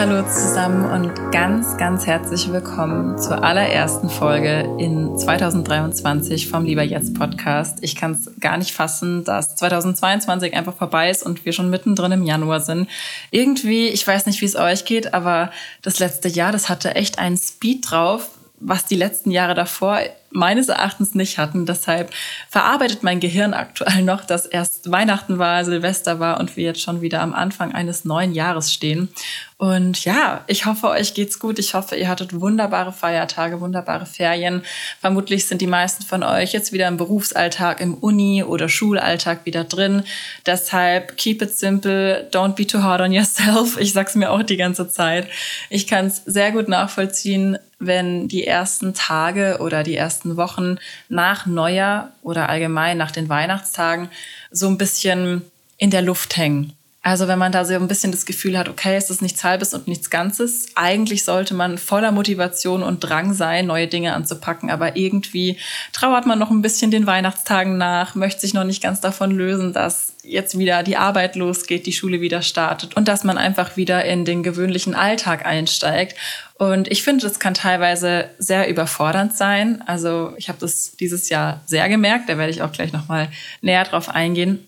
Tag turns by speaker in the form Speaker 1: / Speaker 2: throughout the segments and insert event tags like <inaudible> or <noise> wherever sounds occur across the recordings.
Speaker 1: Hallo zusammen und ganz, ganz herzlich willkommen zur allerersten Folge in 2023 vom Lieber Jetzt Podcast. Ich kann es gar nicht fassen, dass 2022 einfach vorbei ist und wir schon mittendrin im Januar sind. Irgendwie, ich weiß nicht, wie es euch geht, aber das letzte Jahr, das hatte echt einen Speed drauf, was die letzten Jahre davor meines Erachtens nicht hatten. Deshalb verarbeitet mein Gehirn aktuell noch, dass erst Weihnachten war, Silvester war und wir jetzt schon wieder am Anfang eines neuen Jahres stehen. Und ja, ich hoffe, euch geht's gut. Ich hoffe, ihr hattet wunderbare Feiertage, wunderbare Ferien. Vermutlich sind die meisten von euch jetzt wieder im Berufsalltag, im Uni- oder Schulalltag wieder drin. Deshalb keep it simple, don't be too hard on yourself. Ich sag's mir auch die ganze Zeit. Ich kann es sehr gut nachvollziehen, wenn die ersten Tage oder die ersten Wochen nach Neujahr oder allgemein nach den Weihnachtstagen so ein bisschen in der Luft hängen. Also wenn man da so ein bisschen das Gefühl hat, okay, es ist nichts Halbes und nichts Ganzes, eigentlich sollte man voller Motivation und Drang sein, neue Dinge anzupacken, aber irgendwie trauert man noch ein bisschen den Weihnachtstagen nach, möchte sich noch nicht ganz davon lösen, dass jetzt wieder die Arbeit losgeht, die Schule wieder startet und dass man einfach wieder in den gewöhnlichen Alltag einsteigt. Und ich finde, das kann teilweise sehr überfordernd sein. Also ich habe das dieses Jahr sehr gemerkt, da werde ich auch gleich nochmal näher drauf eingehen.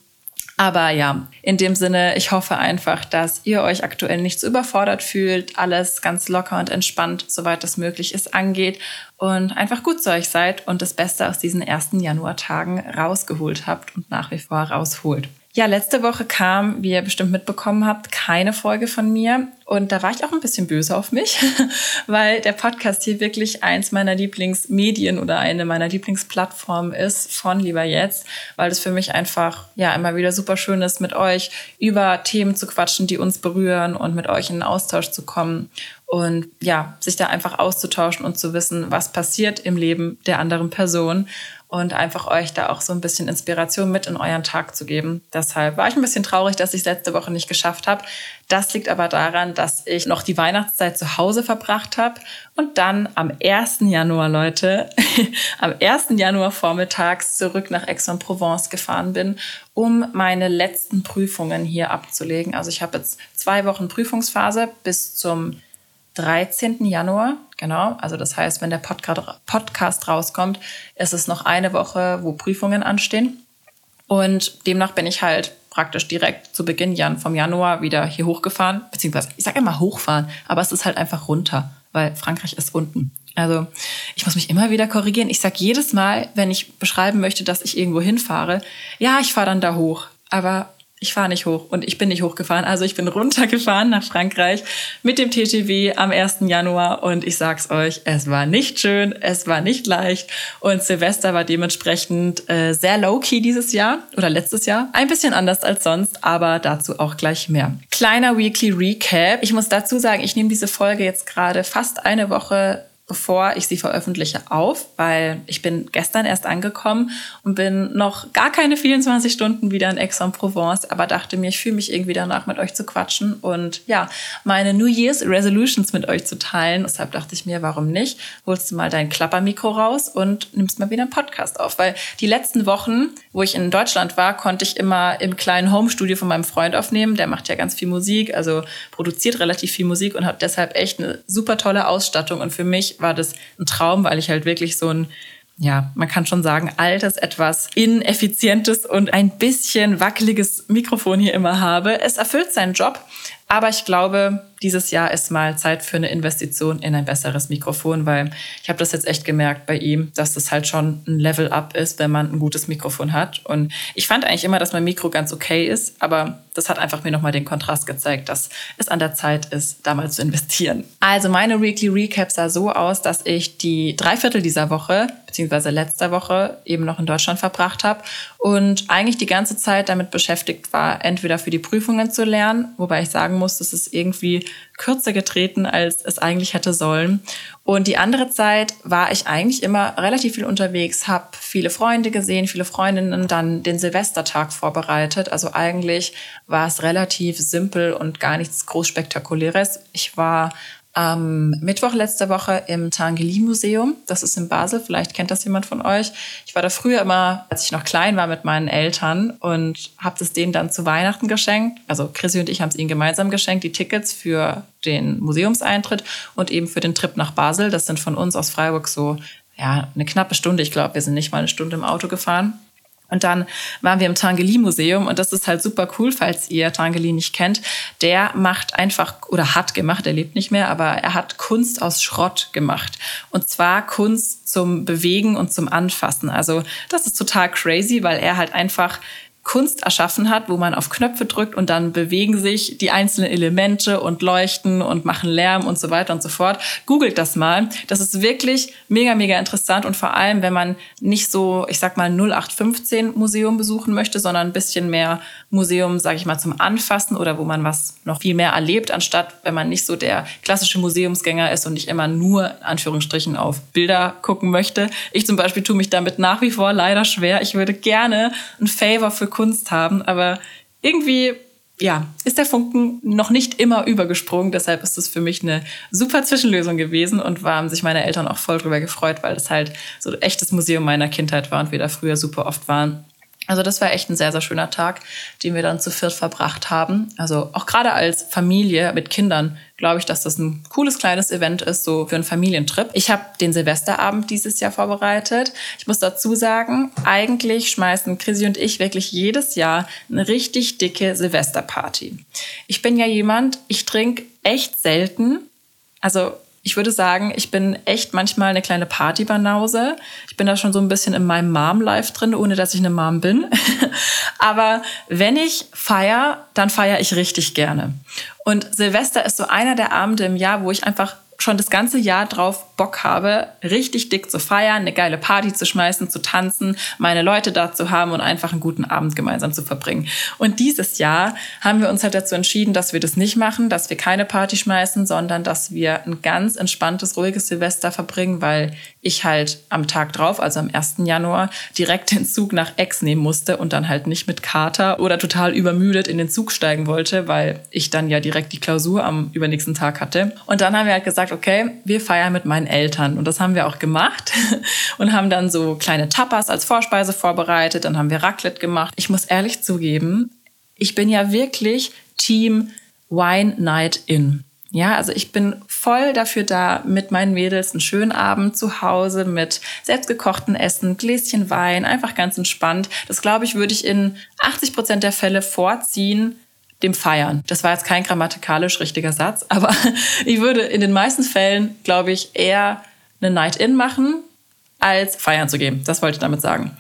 Speaker 1: Aber ja, in dem Sinne, ich hoffe einfach, dass ihr euch aktuell nicht so überfordert fühlt, alles ganz locker und entspannt, soweit es möglich ist, angeht und einfach gut zu euch seid und das Beste aus diesen ersten Januartagen rausgeholt habt und nach wie vor rausholt. Ja, letzte Woche kam, wie ihr bestimmt mitbekommen habt, keine Folge von mir. Und da war ich auch ein bisschen böse auf mich, <laughs> weil der Podcast hier wirklich eins meiner Lieblingsmedien oder eine meiner Lieblingsplattformen ist von Lieber Jetzt, weil es für mich einfach, ja, immer wieder super schön ist, mit euch über Themen zu quatschen, die uns berühren und mit euch in den Austausch zu kommen und ja, sich da einfach auszutauschen und zu wissen, was passiert im Leben der anderen Person und einfach euch da auch so ein bisschen Inspiration mit in euren Tag zu geben. Deshalb war ich ein bisschen traurig, dass ich es letzte Woche nicht geschafft habe. Das liegt aber daran, dass ich noch die Weihnachtszeit zu Hause verbracht habe und dann am 1. Januar, Leute, <laughs> am 1. Januar vormittags zurück nach Aix-en-Provence gefahren bin, um meine letzten Prüfungen hier abzulegen. Also ich habe jetzt zwei Wochen Prüfungsphase bis zum 13. Januar, genau. Also das heißt, wenn der Podcast rauskommt, ist es noch eine Woche, wo Prüfungen anstehen. Und demnach bin ich halt praktisch direkt zu Beginn Jan vom Januar wieder hier hochgefahren, beziehungsweise ich sage immer hochfahren, aber es ist halt einfach runter, weil Frankreich ist unten. Also ich muss mich immer wieder korrigieren. Ich sage jedes Mal, wenn ich beschreiben möchte, dass ich irgendwo hinfahre, ja, ich fahre dann da hoch. Aber ich fahre nicht hoch und ich bin nicht hochgefahren. Also ich bin runtergefahren nach Frankreich mit dem TGV am 1. Januar und ich sag's euch, es war nicht schön, es war nicht leicht und Silvester war dementsprechend äh, sehr low-key dieses Jahr oder letztes Jahr. Ein bisschen anders als sonst, aber dazu auch gleich mehr. Kleiner Weekly Recap. Ich muss dazu sagen, ich nehme diese Folge jetzt gerade fast eine Woche bevor ich sie veröffentliche, auf, weil ich bin gestern erst angekommen und bin noch gar keine 24 Stunden wieder in Aix-en-Provence, aber dachte mir, ich fühle mich irgendwie danach, mit euch zu quatschen und ja, meine New Year's Resolutions mit euch zu teilen. Deshalb dachte ich mir, warum nicht? Holst du mal dein Klappermikro raus und nimmst mal wieder einen Podcast auf, weil die letzten Wochen, wo ich in Deutschland war, konnte ich immer im kleinen Homestudio von meinem Freund aufnehmen. Der macht ja ganz viel Musik, also produziert relativ viel Musik und hat deshalb echt eine super tolle Ausstattung und für mich war das ein Traum, weil ich halt wirklich so ein ja, man kann schon sagen, altes, etwas ineffizientes und ein bisschen wackeliges Mikrofon hier immer habe. Es erfüllt seinen Job, aber ich glaube, dieses Jahr ist mal Zeit für eine Investition in ein besseres Mikrofon, weil ich habe das jetzt echt gemerkt bei ihm, dass das halt schon ein Level-up ist, wenn man ein gutes Mikrofon hat. Und ich fand eigentlich immer, dass mein Mikro ganz okay ist, aber das hat einfach mir nochmal den Kontrast gezeigt, dass es an der Zeit ist, da mal zu investieren. Also meine Weekly Recap sah so aus, dass ich die Dreiviertel dieser Woche beziehungsweise letzter Woche eben noch in Deutschland verbracht habe und eigentlich die ganze Zeit damit beschäftigt war, entweder für die Prüfungen zu lernen, wobei ich sagen muss, das ist irgendwie kürzer getreten, als es eigentlich hätte sollen. Und die andere Zeit war ich eigentlich immer relativ viel unterwegs, habe viele Freunde gesehen, viele Freundinnen, dann den Silvestertag vorbereitet. Also eigentlich war es relativ simpel und gar nichts groß spektakuläres. Ich war am Mittwoch letzte Woche im Tangeli Museum. Das ist in Basel. Vielleicht kennt das jemand von euch. Ich war da früher immer, als ich noch klein war, mit meinen Eltern und habe es denen dann zu Weihnachten geschenkt. Also Chrissy und ich haben es ihnen gemeinsam geschenkt, die Tickets für den Museumseintritt und eben für den Trip nach Basel. Das sind von uns aus Freiburg so ja eine knappe Stunde. Ich glaube, wir sind nicht mal eine Stunde im Auto gefahren. Und dann waren wir im Tangeli-Museum und das ist halt super cool, falls ihr Tangeli nicht kennt. Der macht einfach oder hat gemacht, er lebt nicht mehr, aber er hat Kunst aus Schrott gemacht. Und zwar Kunst zum Bewegen und zum Anfassen. Also das ist total crazy, weil er halt einfach Kunst erschaffen hat, wo man auf Knöpfe drückt und dann bewegen sich die einzelnen Elemente und leuchten und machen Lärm und so weiter und so fort. Googelt das mal. Das ist wirklich mega, mega interessant und vor allem, wenn man nicht so, ich sag mal, 0815 Museum besuchen möchte, sondern ein bisschen mehr Museum, sage ich mal, zum Anfassen oder wo man was noch viel mehr erlebt, anstatt wenn man nicht so der klassische Museumsgänger ist und nicht immer nur, in Anführungsstrichen, auf Bilder gucken möchte. Ich zum Beispiel tue mich damit nach wie vor leider schwer. Ich würde gerne ein Favor für Kunst haben, aber irgendwie ja, ist der Funken noch nicht immer übergesprungen. Deshalb ist es für mich eine super Zwischenlösung gewesen und waren sich meine Eltern auch voll drüber gefreut, weil das halt so ein echtes Museum meiner Kindheit war und wir da früher super oft waren. Also das war echt ein sehr, sehr schöner Tag, den wir dann zu viert verbracht haben. Also auch gerade als Familie mit Kindern glaube ich, dass das ein cooles kleines Event ist, so für einen Familientrip. Ich habe den Silvesterabend dieses Jahr vorbereitet. Ich muss dazu sagen, eigentlich schmeißen Chrissy und ich wirklich jedes Jahr eine richtig dicke Silvesterparty. Ich bin ja jemand, ich trinke echt selten. Also ich würde sagen, ich bin echt manchmal eine kleine Partybanause. Ich bin da schon so ein bisschen in meinem Mom-Life drin, ohne dass ich eine Mom bin. <laughs> Aber wenn ich feier, dann feiere ich richtig gerne. Und Silvester ist so einer der Abende im Jahr, wo ich einfach schon das ganze Jahr drauf Bock habe, richtig dick zu feiern, eine geile Party zu schmeißen, zu tanzen, meine Leute da zu haben und einfach einen guten Abend gemeinsam zu verbringen. Und dieses Jahr haben wir uns halt dazu entschieden, dass wir das nicht machen, dass wir keine Party schmeißen, sondern dass wir ein ganz entspanntes, ruhiges Silvester verbringen, weil ich halt am Tag drauf, also am 1. Januar, direkt den Zug nach Ex nehmen musste und dann halt nicht mit Kater oder total übermüdet in den Zug steigen wollte, weil ich dann ja direkt die Klausur am übernächsten Tag hatte. Und dann haben wir halt gesagt, okay, wir feiern mit meinen Eltern. Und das haben wir auch gemacht <laughs> und haben dann so kleine Tapas als Vorspeise vorbereitet. Dann haben wir Raclette gemacht. Ich muss ehrlich zugeben, ich bin ja wirklich Team Wine Night In. Ja, also ich bin voll dafür da, mit meinen Mädels einen schönen Abend zu Hause mit selbstgekochten Essen, Gläschen Wein, einfach ganz entspannt. Das glaube ich, würde ich in 80 Prozent der Fälle vorziehen, dem Feiern. Das war jetzt kein grammatikalisch richtiger Satz, <laughs> aber ich würde in den meisten Fällen, glaube ich, eher eine Night-In machen, als feiern zu gehen. Das wollte ich damit sagen.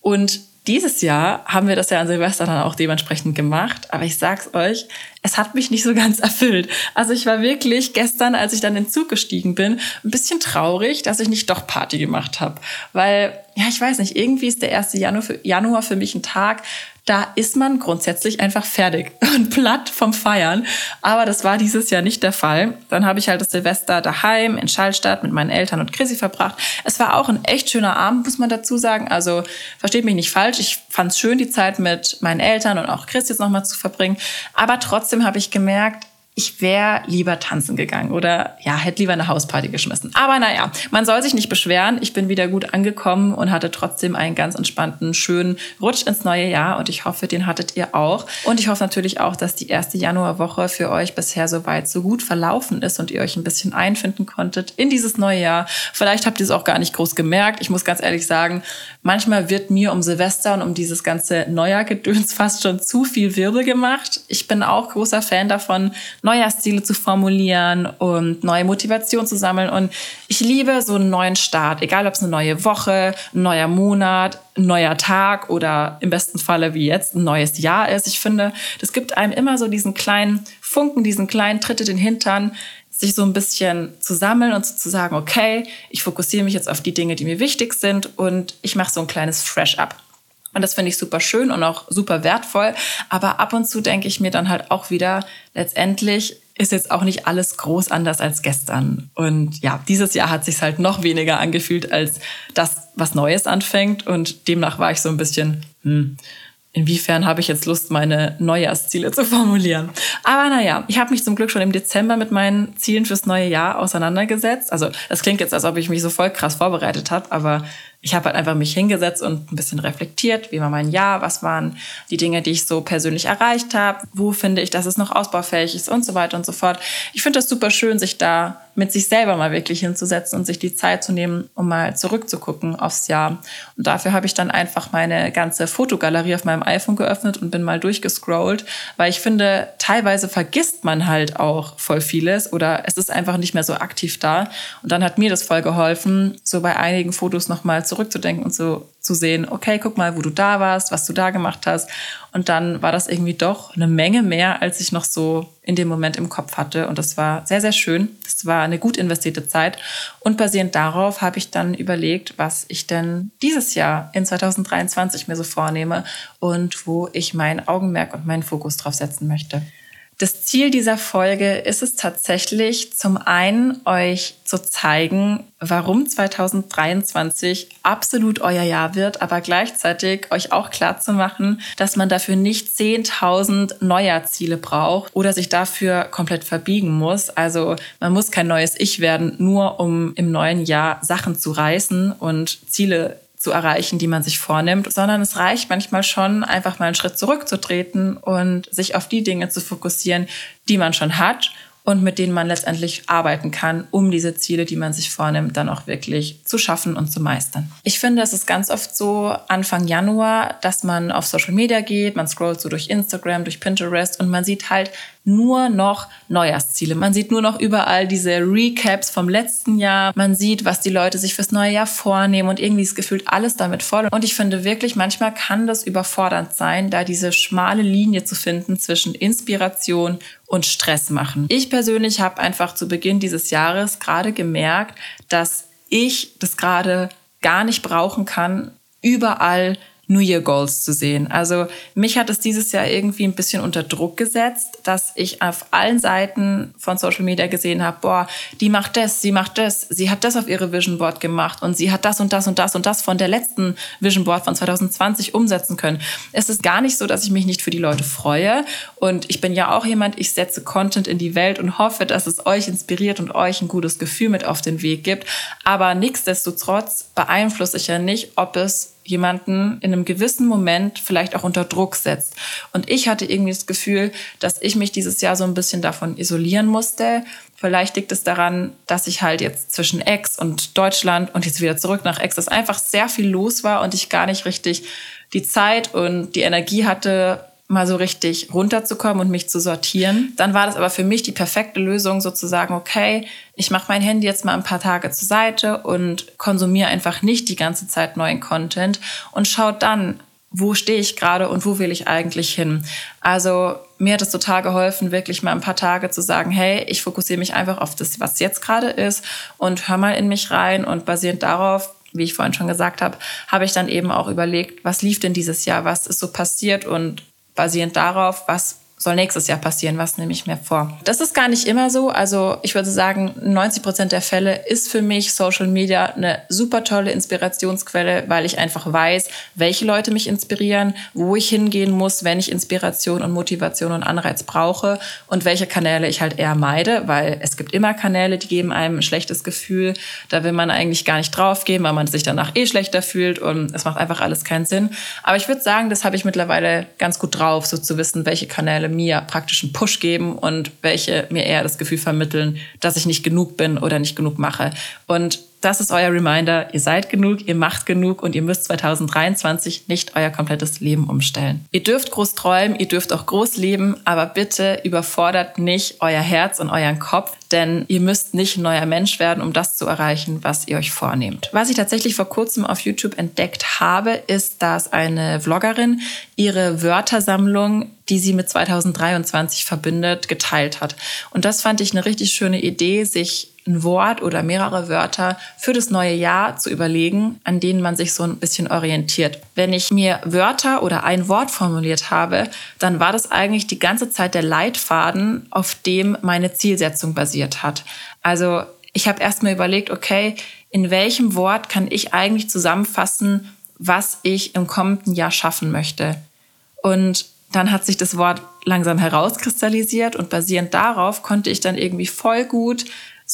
Speaker 1: Und dieses Jahr haben wir das ja an Silvester dann auch dementsprechend gemacht. Aber ich sag's euch, es hat mich nicht so ganz erfüllt. Also ich war wirklich gestern, als ich dann in den Zug gestiegen bin, ein bisschen traurig, dass ich nicht doch Party gemacht habe. Weil, ja, ich weiß nicht, irgendwie ist der 1. Januar für, Januar für mich ein Tag, da ist man grundsätzlich einfach fertig <laughs> und platt vom Feiern. Aber das war dieses Jahr nicht der Fall. Dann habe ich halt das Silvester daheim in Schallstadt mit meinen Eltern und Chrissy verbracht. Es war auch ein echt schöner Abend, muss man dazu sagen. Also versteht mich nicht falsch. Ich fand es schön, die Zeit mit meinen Eltern und auch Chris jetzt nochmal zu verbringen. Aber trotzdem habe ich gemerkt, ich wäre lieber tanzen gegangen oder ja, hätte lieber eine Hausparty geschmissen. Aber naja, man soll sich nicht beschweren. Ich bin wieder gut angekommen und hatte trotzdem einen ganz entspannten, schönen Rutsch ins neue Jahr und ich hoffe, den hattet ihr auch. Und ich hoffe natürlich auch, dass die erste Januarwoche für euch bisher soweit so gut verlaufen ist und ihr euch ein bisschen einfinden konntet in dieses neue Jahr. Vielleicht habt ihr es auch gar nicht groß gemerkt. Ich muss ganz ehrlich sagen, manchmal wird mir um Silvester und um dieses ganze Neujahrgedöns fast schon zu viel Wirbel gemacht. Ich bin auch großer Fan davon, Neujahrsziele zu formulieren und neue Motivation zu sammeln. Und ich liebe so einen neuen Start, egal ob es eine neue Woche, ein neuer Monat, ein neuer Tag oder im besten Falle wie jetzt ein neues Jahr ist. Ich finde, das gibt einem immer so diesen kleinen Funken, diesen kleinen Tritt in den Hintern, sich so ein bisschen zu sammeln und zu sagen, okay, ich fokussiere mich jetzt auf die Dinge, die mir wichtig sind und ich mache so ein kleines Fresh-up. Und das finde ich super schön und auch super wertvoll. Aber ab und zu denke ich mir dann halt auch wieder, letztendlich ist jetzt auch nicht alles groß anders als gestern. Und ja, dieses Jahr hat sich halt noch weniger angefühlt als das, was Neues anfängt. Und demnach war ich so ein bisschen, hm, inwiefern habe ich jetzt Lust, meine Neujahrsziele zu formulieren. Aber naja, ich habe mich zum Glück schon im Dezember mit meinen Zielen fürs neue Jahr auseinandergesetzt. Also das klingt jetzt, als ob ich mich so voll krass vorbereitet habe, aber ich habe halt einfach mich hingesetzt und ein bisschen reflektiert, wie war mein Jahr, was waren die Dinge, die ich so persönlich erreicht habe, wo finde ich, dass es noch ausbaufähig ist und so weiter und so fort. Ich finde das super schön, sich da mit sich selber mal wirklich hinzusetzen und sich die Zeit zu nehmen, um mal zurückzugucken aufs Jahr. Und dafür habe ich dann einfach meine ganze Fotogalerie auf meinem iPhone geöffnet und bin mal durchgescrollt, weil ich finde, teilweise vergisst man halt auch voll vieles oder es ist einfach nicht mehr so aktiv da. Und dann hat mir das voll geholfen, so bei einigen Fotos nochmal zurückzudenken und so zu sehen, okay, guck mal, wo du da warst, was du da gemacht hast. Und dann war das irgendwie doch eine Menge mehr, als ich noch so in dem Moment im Kopf hatte. Und das war sehr, sehr schön. Das war eine gut investierte Zeit. Und basierend darauf habe ich dann überlegt, was ich denn dieses Jahr in 2023 mir so vornehme und wo ich mein Augenmerk und meinen Fokus drauf setzen möchte. Das Ziel dieser Folge ist es tatsächlich, zum einen euch zu zeigen, warum 2023 absolut euer Jahr wird, aber gleichzeitig euch auch klar zu machen, dass man dafür nicht 10.000 Neujahrziele braucht oder sich dafür komplett verbiegen muss. Also man muss kein neues Ich werden, nur um im neuen Jahr Sachen zu reißen und Ziele zu erreichen, die man sich vornimmt, sondern es reicht manchmal schon, einfach mal einen Schritt zurückzutreten und sich auf die Dinge zu fokussieren, die man schon hat und mit denen man letztendlich arbeiten kann, um diese Ziele, die man sich vornimmt, dann auch wirklich zu schaffen und zu meistern. Ich finde, es ist ganz oft so Anfang Januar, dass man auf Social Media geht, man scrollt so durch Instagram, durch Pinterest und man sieht halt nur noch Neujahrsziele. Man sieht nur noch überall diese Recaps vom letzten Jahr. Man sieht, was die Leute sich fürs neue Jahr vornehmen und irgendwie ist gefühlt alles damit voll. Und ich finde wirklich, manchmal kann das überfordernd sein, da diese schmale Linie zu finden zwischen Inspiration und Stress machen. Ich persönlich habe einfach zu Beginn dieses Jahres gerade gemerkt, dass ich das gerade gar nicht brauchen kann, überall New Year Goals zu sehen. Also mich hat es dieses Jahr irgendwie ein bisschen unter Druck gesetzt, dass ich auf allen Seiten von Social Media gesehen habe, boah, die macht das, sie macht das, sie hat das auf ihre Vision Board gemacht und sie hat das und das und das und das von der letzten Vision Board von 2020 umsetzen können. Es ist gar nicht so, dass ich mich nicht für die Leute freue und ich bin ja auch jemand, ich setze Content in die Welt und hoffe, dass es euch inspiriert und euch ein gutes Gefühl mit auf den Weg gibt, aber nichtsdestotrotz beeinflusse ich ja nicht, ob es jemanden in einem gewissen Moment vielleicht auch unter Druck setzt. Und ich hatte irgendwie das Gefühl, dass ich mich dieses Jahr so ein bisschen davon isolieren musste. Vielleicht liegt es daran, dass ich halt jetzt zwischen Ex und Deutschland und jetzt wieder zurück nach Ex, dass einfach sehr viel los war und ich gar nicht richtig die Zeit und die Energie hatte, mal so richtig runterzukommen und mich zu sortieren. Dann war das aber für mich die perfekte Lösung, sozusagen, okay, ich mache mein Handy jetzt mal ein paar Tage zur Seite und konsumiere einfach nicht die ganze Zeit neuen Content und schaue dann, wo stehe ich gerade und wo will ich eigentlich hin. Also mir hat es total geholfen, wirklich mal ein paar Tage zu sagen, hey, ich fokussiere mich einfach auf das, was jetzt gerade ist und hör mal in mich rein und basierend darauf wie ich vorhin schon gesagt habe, habe ich dann eben auch überlegt, was lief denn dieses Jahr, was ist so passiert und basierend darauf, was soll nächstes Jahr passieren, was nehme ich mir vor. Das ist gar nicht immer so. Also ich würde sagen, 90 Prozent der Fälle ist für mich Social Media eine super tolle Inspirationsquelle, weil ich einfach weiß, welche Leute mich inspirieren, wo ich hingehen muss, wenn ich Inspiration und Motivation und Anreiz brauche und welche Kanäle ich halt eher meide, weil es gibt immer Kanäle, die geben einem ein schlechtes Gefühl. Da will man eigentlich gar nicht draufgehen, weil man sich danach eh schlechter fühlt und es macht einfach alles keinen Sinn. Aber ich würde sagen, das habe ich mittlerweile ganz gut drauf, so zu wissen, welche Kanäle mir praktisch einen Push geben und welche mir eher das Gefühl vermitteln, dass ich nicht genug bin oder nicht genug mache. Und das ist euer Reminder. Ihr seid genug, ihr macht genug und ihr müsst 2023 nicht euer komplettes Leben umstellen. Ihr dürft groß träumen, ihr dürft auch groß leben, aber bitte überfordert nicht euer Herz und euren Kopf, denn ihr müsst nicht ein neuer Mensch werden, um das zu erreichen, was ihr euch vornehmt. Was ich tatsächlich vor kurzem auf YouTube entdeckt habe, ist, dass eine Vloggerin ihre Wörtersammlung die sie mit 2023 verbindet, geteilt hat. Und das fand ich eine richtig schöne Idee, sich ein Wort oder mehrere Wörter für das neue Jahr zu überlegen, an denen man sich so ein bisschen orientiert. Wenn ich mir Wörter oder ein Wort formuliert habe, dann war das eigentlich die ganze Zeit der Leitfaden, auf dem meine Zielsetzung basiert hat. Also ich habe erstmal überlegt, okay, in welchem Wort kann ich eigentlich zusammenfassen, was ich im kommenden Jahr schaffen möchte? Und dann hat sich das Wort langsam herauskristallisiert und basierend darauf konnte ich dann irgendwie voll gut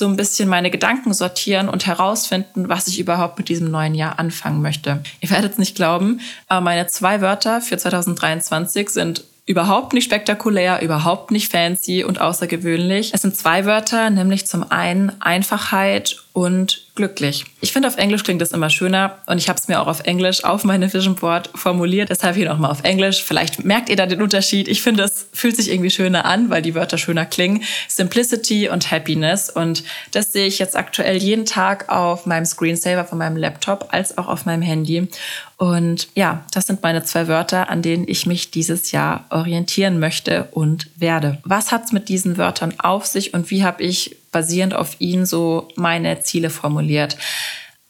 Speaker 1: so ein bisschen meine Gedanken sortieren und herausfinden, was ich überhaupt mit diesem neuen Jahr anfangen möchte. Ihr werdet es nicht glauben, aber meine zwei Wörter für 2023 sind überhaupt nicht spektakulär, überhaupt nicht fancy und außergewöhnlich. Es sind zwei Wörter, nämlich zum einen Einfachheit und glücklich. Ich finde, auf Englisch klingt das immer schöner und ich habe es mir auch auf Englisch auf meine Vision Board formuliert. Deshalb hier nochmal auf Englisch. Vielleicht merkt ihr da den Unterschied. Ich finde, es fühlt sich irgendwie schöner an, weil die Wörter schöner klingen. Simplicity und Happiness. Und das sehe ich jetzt aktuell jeden Tag auf meinem Screensaver von meinem Laptop als auch auf meinem Handy. Und ja, das sind meine zwei Wörter, an denen ich mich dieses Jahr orientieren möchte und werde. Was hat es mit diesen Wörtern auf sich und wie habe ich basierend auf ihn so meine Ziele formuliert.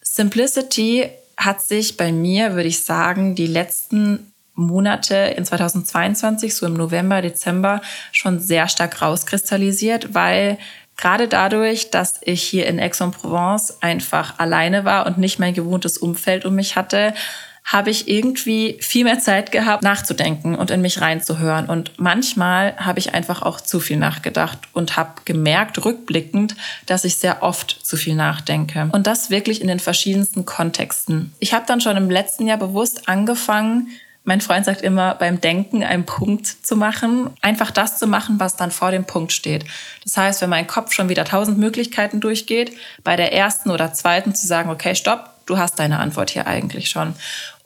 Speaker 1: Simplicity hat sich bei mir, würde ich sagen, die letzten Monate in 2022, so im November, Dezember, schon sehr stark rauskristallisiert, weil gerade dadurch, dass ich hier in Aix-en-Provence einfach alleine war und nicht mein gewohntes Umfeld um mich hatte, habe ich irgendwie viel mehr Zeit gehabt, nachzudenken und in mich reinzuhören. Und manchmal habe ich einfach auch zu viel nachgedacht und habe gemerkt, rückblickend, dass ich sehr oft zu viel nachdenke. Und das wirklich in den verschiedensten Kontexten. Ich habe dann schon im letzten Jahr bewusst angefangen, mein Freund sagt immer, beim Denken einen Punkt zu machen, einfach das zu machen, was dann vor dem Punkt steht. Das heißt, wenn mein Kopf schon wieder tausend Möglichkeiten durchgeht, bei der ersten oder zweiten zu sagen, okay, stopp, du hast deine Antwort hier eigentlich schon.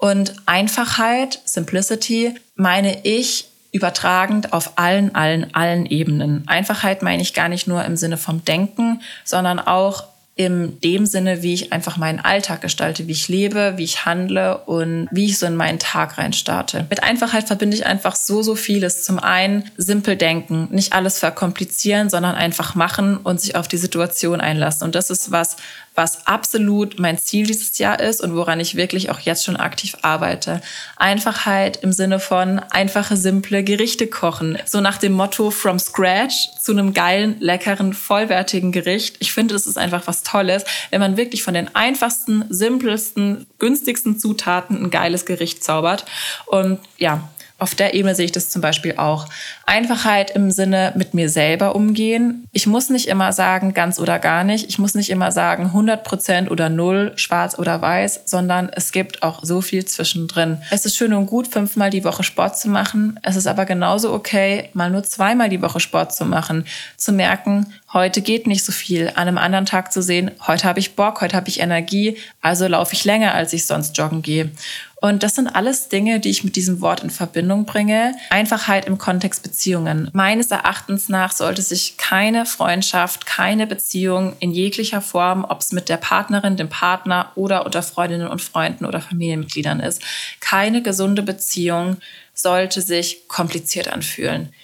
Speaker 1: Und Einfachheit, Simplicity, meine ich übertragend auf allen, allen, allen Ebenen. Einfachheit meine ich gar nicht nur im Sinne vom Denken, sondern auch in dem Sinne, wie ich einfach meinen Alltag gestalte, wie ich lebe, wie ich handle und wie ich so in meinen Tag rein starte. Mit Einfachheit verbinde ich einfach so, so vieles. Zum einen simpel denken, nicht alles verkomplizieren, sondern einfach machen und sich auf die Situation einlassen. Und das ist was, was absolut mein Ziel dieses Jahr ist und woran ich wirklich auch jetzt schon aktiv arbeite. Einfachheit im Sinne von einfache, simple Gerichte kochen. So nach dem Motto from scratch zu einem geilen, leckeren, vollwertigen Gericht. Ich finde, das ist einfach was Tolles, wenn man wirklich von den einfachsten, simpelsten, günstigsten Zutaten ein geiles Gericht zaubert. Und ja, auf der Ebene sehe ich das zum Beispiel auch. Einfachheit im Sinne mit mir selber umgehen. Ich muss nicht immer sagen, ganz oder gar nicht. Ich muss nicht immer sagen, 100 Prozent oder null, schwarz oder weiß, sondern es gibt auch so viel zwischendrin. Es ist schön und gut, fünfmal die Woche Sport zu machen. Es ist aber genauso okay, mal nur zweimal die Woche Sport zu machen. Zu merken, heute geht nicht so viel. An einem anderen Tag zu sehen, heute habe ich Bock, heute habe ich Energie, also laufe ich länger, als ich sonst joggen gehe. Und das sind alles Dinge, die ich mit diesem Wort in Verbindung bringe. Einfachheit im Kontext Beziehungen. Meines Erachtens nach sollte sich keine Freundschaft, keine Beziehung in jeglicher Form, ob es mit der Partnerin, dem Partner oder unter Freundinnen und Freunden oder Familienmitgliedern ist, keine gesunde Beziehung sollte sich kompliziert anfühlen.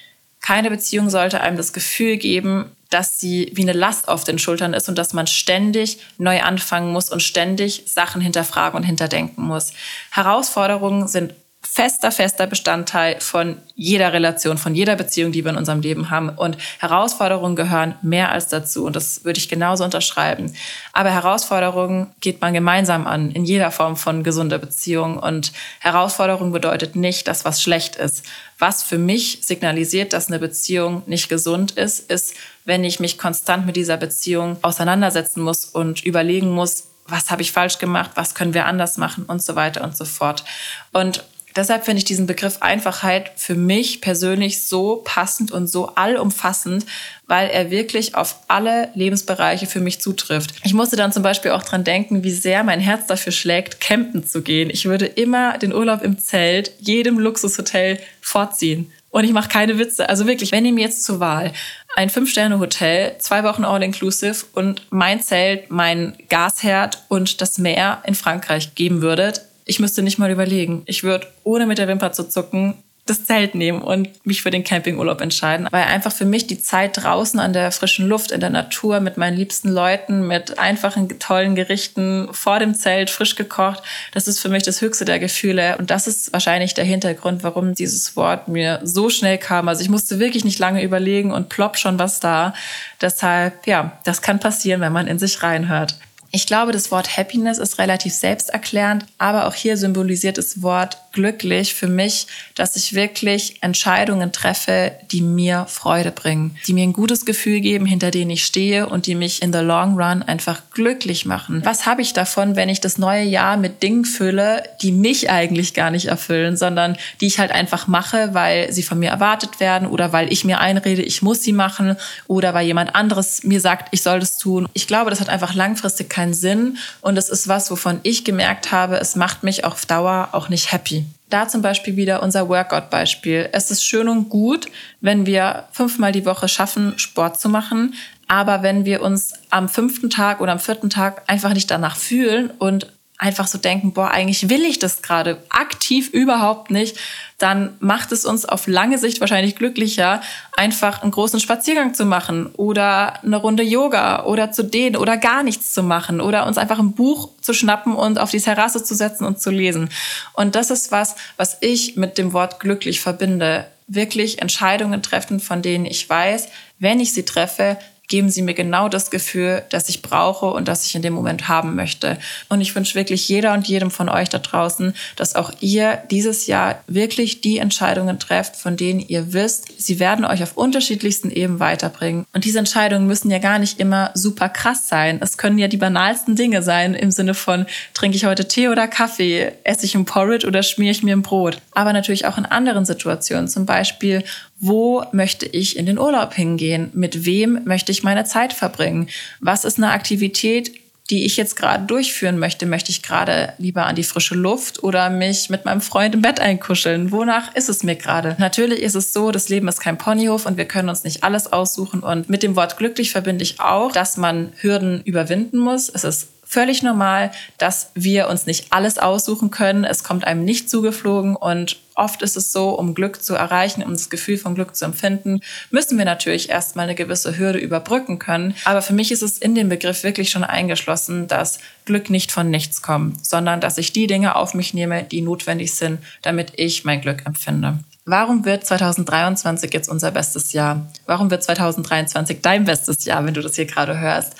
Speaker 1: Keine Beziehung sollte einem das Gefühl geben, dass sie wie eine Last auf den Schultern ist und dass man ständig neu anfangen muss und ständig Sachen hinterfragen und hinterdenken muss. Herausforderungen sind fester, fester Bestandteil von jeder Relation, von jeder Beziehung, die wir in unserem Leben haben. Und Herausforderungen gehören mehr als dazu. Und das würde ich genauso unterschreiben. Aber Herausforderungen geht man gemeinsam an, in jeder Form von gesunder Beziehung. Und Herausforderung bedeutet nicht, dass was schlecht ist. Was für mich signalisiert, dass eine Beziehung nicht gesund ist, ist, wenn ich mich konstant mit dieser Beziehung auseinandersetzen muss und überlegen muss, was habe ich falsch gemacht, was können wir anders machen und so weiter und so fort. Und deshalb finde ich diesen Begriff Einfachheit für mich persönlich so passend und so allumfassend, weil er wirklich auf alle Lebensbereiche für mich zutrifft. Ich musste dann zum Beispiel auch dran denken, wie sehr mein Herz dafür schlägt, campen zu gehen. Ich würde immer den Urlaub im Zelt, jedem Luxushotel vorziehen. Und ich mache keine Witze. Also wirklich, wenn ihr mir jetzt zur Wahl ein Fünf-Sterne-Hotel, zwei Wochen All-Inclusive und mein Zelt, mein Gasherd und das Meer in Frankreich geben würdet, ich müsste nicht mal überlegen. Ich würde, ohne mit der Wimper zu zucken, das Zelt nehmen und mich für den Campingurlaub entscheiden, weil einfach für mich die Zeit draußen an der frischen Luft, in der Natur, mit meinen liebsten Leuten, mit einfachen, tollen Gerichten vor dem Zelt, frisch gekocht, das ist für mich das höchste der Gefühle. Und das ist wahrscheinlich der Hintergrund, warum dieses Wort mir so schnell kam. Also ich musste wirklich nicht lange überlegen und plopp schon was da. Deshalb, ja, das kann passieren, wenn man in sich reinhört. Ich glaube, das Wort Happiness ist relativ selbsterklärend, aber auch hier symbolisiert das Wort glücklich für mich, dass ich wirklich Entscheidungen treffe, die mir Freude bringen, die mir ein gutes Gefühl geben, hinter denen ich stehe und die mich in the long run einfach glücklich machen. Was habe ich davon, wenn ich das neue Jahr mit Dingen fülle, die mich eigentlich gar nicht erfüllen, sondern die ich halt einfach mache, weil sie von mir erwartet werden oder weil ich mir einrede, ich muss sie machen oder weil jemand anderes mir sagt, ich soll das tun. Ich glaube, das hat einfach langfristig keinen Sinn und es ist was, wovon ich gemerkt habe, es macht mich auf Dauer auch nicht happy. Da zum Beispiel wieder unser Workout-Beispiel. Es ist schön und gut, wenn wir fünfmal die Woche schaffen, Sport zu machen. Aber wenn wir uns am fünften Tag oder am vierten Tag einfach nicht danach fühlen und einfach so denken, boah, eigentlich will ich das gerade aktiv überhaupt nicht, dann macht es uns auf lange Sicht wahrscheinlich glücklicher, einfach einen großen Spaziergang zu machen oder eine Runde Yoga oder zu dehnen oder gar nichts zu machen oder uns einfach ein Buch zu schnappen und auf die Terrasse zu setzen und zu lesen. Und das ist was, was ich mit dem Wort glücklich verbinde. Wirklich Entscheidungen treffen, von denen ich weiß, wenn ich sie treffe, geben Sie mir genau das Gefühl, das ich brauche und das ich in dem Moment haben möchte. Und ich wünsche wirklich jeder und jedem von euch da draußen, dass auch ihr dieses Jahr wirklich die Entscheidungen trefft, von denen ihr wisst, sie werden euch auf unterschiedlichsten Ebenen weiterbringen. Und diese Entscheidungen müssen ja gar nicht immer super krass sein. Es können ja die banalsten Dinge sein im Sinne von, trinke ich heute Tee oder Kaffee, esse ich ein Porridge oder schmiere ich mir ein Brot. Aber natürlich auch in anderen Situationen, zum Beispiel, wo möchte ich in den Urlaub hingehen? Mit wem möchte ich meine Zeit verbringen? Was ist eine Aktivität, die ich jetzt gerade durchführen möchte? Möchte ich gerade lieber an die frische Luft oder mich mit meinem Freund im Bett einkuscheln? Wonach ist es mir gerade? Natürlich ist es so, das Leben ist kein Ponyhof und wir können uns nicht alles aussuchen. Und mit dem Wort glücklich verbinde ich auch, dass man Hürden überwinden muss. Es ist völlig normal, dass wir uns nicht alles aussuchen können. Es kommt einem nicht zugeflogen und oft ist es so, um Glück zu erreichen, um das Gefühl von Glück zu empfinden, müssen wir natürlich erstmal eine gewisse Hürde überbrücken können. Aber für mich ist es in den Begriff wirklich schon eingeschlossen, dass Glück nicht von nichts kommt, sondern dass ich die Dinge auf mich nehme, die notwendig sind, damit ich mein Glück empfinde. Warum wird 2023 jetzt unser bestes Jahr? Warum wird 2023 dein bestes Jahr, wenn du das hier gerade hörst?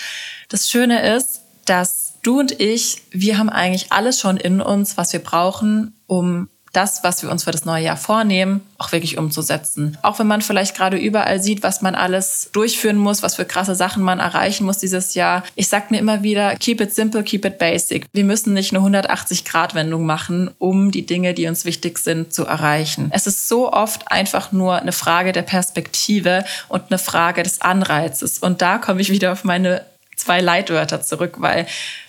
Speaker 1: Das Schöne ist, dass du und ich, wir haben eigentlich alles schon in uns, was wir brauchen, um das, was wir uns für das neue Jahr vornehmen, auch wirklich umzusetzen. Auch wenn man vielleicht gerade überall sieht, was man alles durchführen muss, was für krasse Sachen man erreichen muss dieses Jahr. Ich sag mir immer wieder, keep it simple, keep it basic. Wir müssen nicht eine 180-Grad-Wendung machen, um die Dinge, die uns wichtig sind, zu erreichen. Es ist so oft einfach nur eine Frage der Perspektive und eine Frage des Anreizes. Und da komme ich wieder auf meine zwei Leitwörter zurück, weil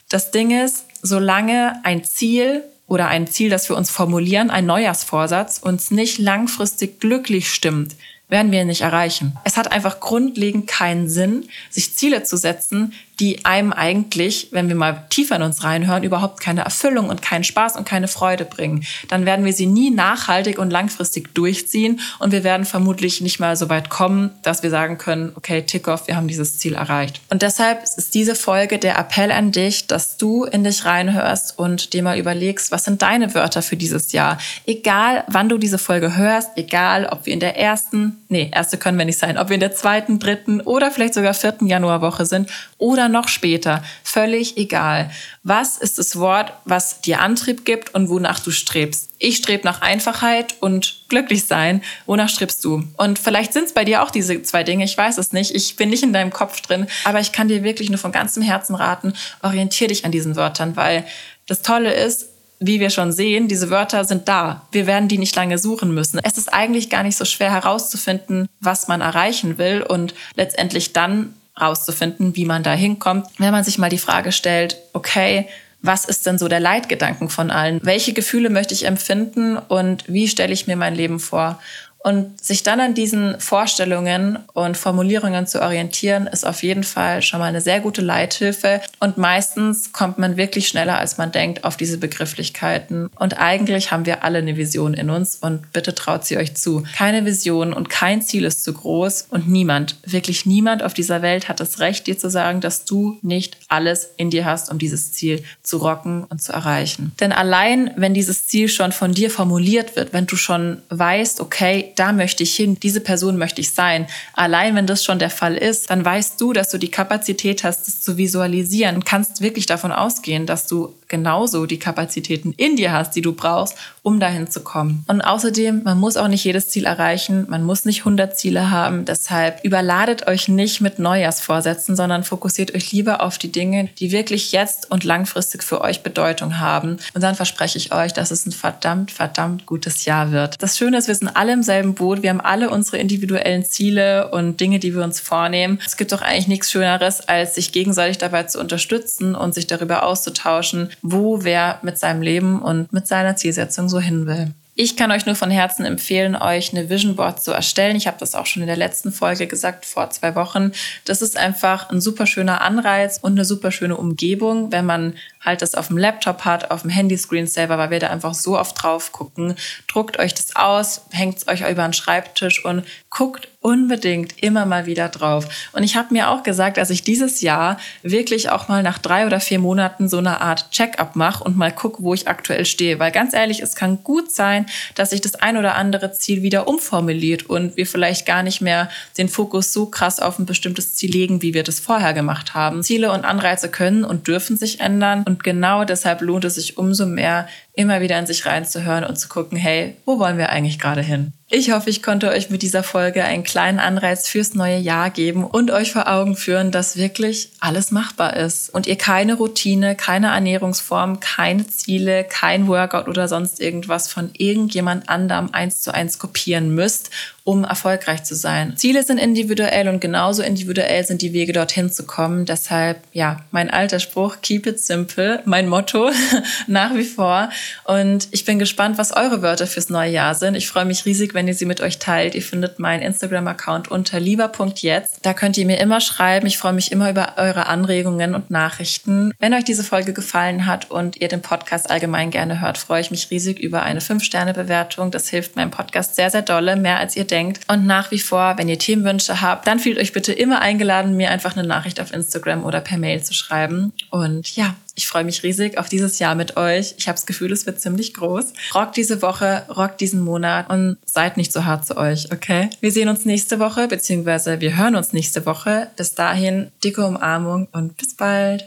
Speaker 1: das Ding ist, solange ein Ziel oder ein Ziel, das wir uns formulieren, ein Neujahrsvorsatz, uns nicht langfristig glücklich stimmt, werden wir ihn nicht erreichen. Es hat einfach grundlegend keinen Sinn, sich Ziele zu setzen, die einem eigentlich, wenn wir mal tiefer in uns reinhören, überhaupt keine Erfüllung und keinen Spaß und keine Freude bringen. Dann werden wir sie nie nachhaltig und langfristig durchziehen und wir werden vermutlich nicht mal so weit kommen, dass wir sagen können, okay, tick off, wir haben dieses Ziel erreicht. Und deshalb ist diese Folge der Appell an dich, dass du in dich reinhörst und dir mal überlegst, was sind deine Wörter für dieses Jahr? Egal, wann du diese Folge hörst, egal, ob wir in der ersten, nee, erste können wir nicht sein, ob wir in der zweiten, dritten oder vielleicht sogar vierten Januarwoche sind oder noch später, völlig egal. Was ist das Wort, was dir Antrieb gibt und wonach du strebst? Ich strebe nach Einfachheit und glücklich sein. Wonach strebst du? Und vielleicht sind es bei dir auch diese zwei Dinge. Ich weiß es nicht. Ich bin nicht in deinem Kopf drin. Aber ich kann dir wirklich nur von ganzem Herzen raten, orientier dich an diesen Wörtern, weil das Tolle ist, wie wir schon sehen, diese Wörter sind da. Wir werden die nicht lange suchen müssen. Es ist eigentlich gar nicht so schwer herauszufinden, was man erreichen will und letztendlich dann rauszufinden, wie man da hinkommt. Wenn man sich mal die Frage stellt, okay, was ist denn so der Leitgedanken von allen? Welche Gefühle möchte ich empfinden und wie stelle ich mir mein Leben vor? Und sich dann an diesen Vorstellungen und Formulierungen zu orientieren, ist auf jeden Fall schon mal eine sehr gute Leithilfe. Und meistens kommt man wirklich schneller, als man denkt, auf diese Begrifflichkeiten. Und eigentlich haben wir alle eine Vision in uns und bitte traut sie euch zu. Keine Vision und kein Ziel ist zu groß und niemand, wirklich niemand auf dieser Welt hat das Recht, dir zu sagen, dass du nicht alles in dir hast, um dieses Ziel zu rocken und zu erreichen. Denn allein, wenn dieses Ziel schon von dir formuliert wird, wenn du schon weißt, okay, da möchte ich hin, diese Person möchte ich sein. Allein wenn das schon der Fall ist, dann weißt du, dass du die Kapazität hast, das zu visualisieren und kannst wirklich davon ausgehen, dass du genauso die Kapazitäten in dir hast, die du brauchst, um dahin zu kommen. Und außerdem, man muss auch nicht jedes Ziel erreichen, man muss nicht 100 Ziele haben. Deshalb überladet euch nicht mit Neujahrsvorsätzen, sondern fokussiert euch lieber auf die Dinge, die wirklich jetzt und langfristig für euch Bedeutung haben. Und dann verspreche ich euch, dass es ein verdammt, verdammt gutes Jahr wird. Das Schöne ist, wir sind alle im selben Boot. Wir haben alle unsere individuellen Ziele und Dinge, die wir uns vornehmen. Es gibt doch eigentlich nichts Schöneres, als sich gegenseitig dabei zu unterstützen und sich darüber auszutauschen, wo wer mit seinem Leben und mit seiner Zielsetzung so hin will. Ich kann euch nur von Herzen empfehlen, euch eine Vision Board zu erstellen. Ich habe das auch schon in der letzten Folge gesagt, vor zwei Wochen. Das ist einfach ein super schöner Anreiz und eine super schöne Umgebung, wenn man halt das auf dem Laptop hat, auf dem Handyscreen selber, weil wir da einfach so oft drauf gucken. Druckt euch das aus, hängt es euch über den Schreibtisch und guckt unbedingt immer mal wieder drauf. Und ich habe mir auch gesagt, dass ich dieses Jahr wirklich auch mal nach drei oder vier Monaten so eine Art Check-up mache und mal gucke, wo ich aktuell stehe. Weil ganz ehrlich, es kann gut sein, dass sich das ein oder andere Ziel wieder umformuliert und wir vielleicht gar nicht mehr den Fokus so krass auf ein bestimmtes Ziel legen, wie wir das vorher gemacht haben. Ziele und Anreize können und dürfen sich ändern und genau deshalb lohnt es sich umso mehr, immer wieder in sich reinzuhören und zu gucken, hey, wo wollen wir eigentlich gerade hin? Ich hoffe, ich konnte euch mit dieser Folge einen kleinen Anreiz fürs neue Jahr geben und euch vor Augen führen, dass wirklich alles machbar ist und ihr keine Routine, keine Ernährungsform, keine Ziele, kein Workout oder sonst irgendwas von irgendjemand anderem eins zu eins kopieren müsst, um erfolgreich zu sein. Ziele sind individuell und genauso individuell sind die Wege dorthin zu kommen. Deshalb, ja, mein alter Spruch, keep it simple, mein Motto <laughs> nach wie vor. Und ich bin gespannt, was eure Wörter fürs neue Jahr sind. Ich freue mich riesig, wenn ihr sie mit euch teilt. Ihr findet meinen Instagram-Account unter lieber.jetzt. Da könnt ihr mir immer schreiben. Ich freue mich immer über eure Anregungen und Nachrichten. Wenn euch diese Folge gefallen hat und ihr den Podcast allgemein gerne hört, freue ich mich riesig über eine 5-Sterne-Bewertung. Das hilft meinem Podcast sehr, sehr dolle, mehr als ihr denkt. Und nach wie vor, wenn ihr Themenwünsche habt, dann fühlt euch bitte immer eingeladen, mir einfach eine Nachricht auf Instagram oder per Mail zu schreiben. Und ja, ich freue mich riesig auf dieses Jahr mit euch. Ich habe das Gefühl, es wird ziemlich groß. Rockt diese Woche, rockt diesen Monat und seid nicht so hart zu euch, okay? Wir sehen uns nächste Woche, beziehungsweise wir hören uns nächste Woche. Bis dahin, dicke Umarmung und bis bald.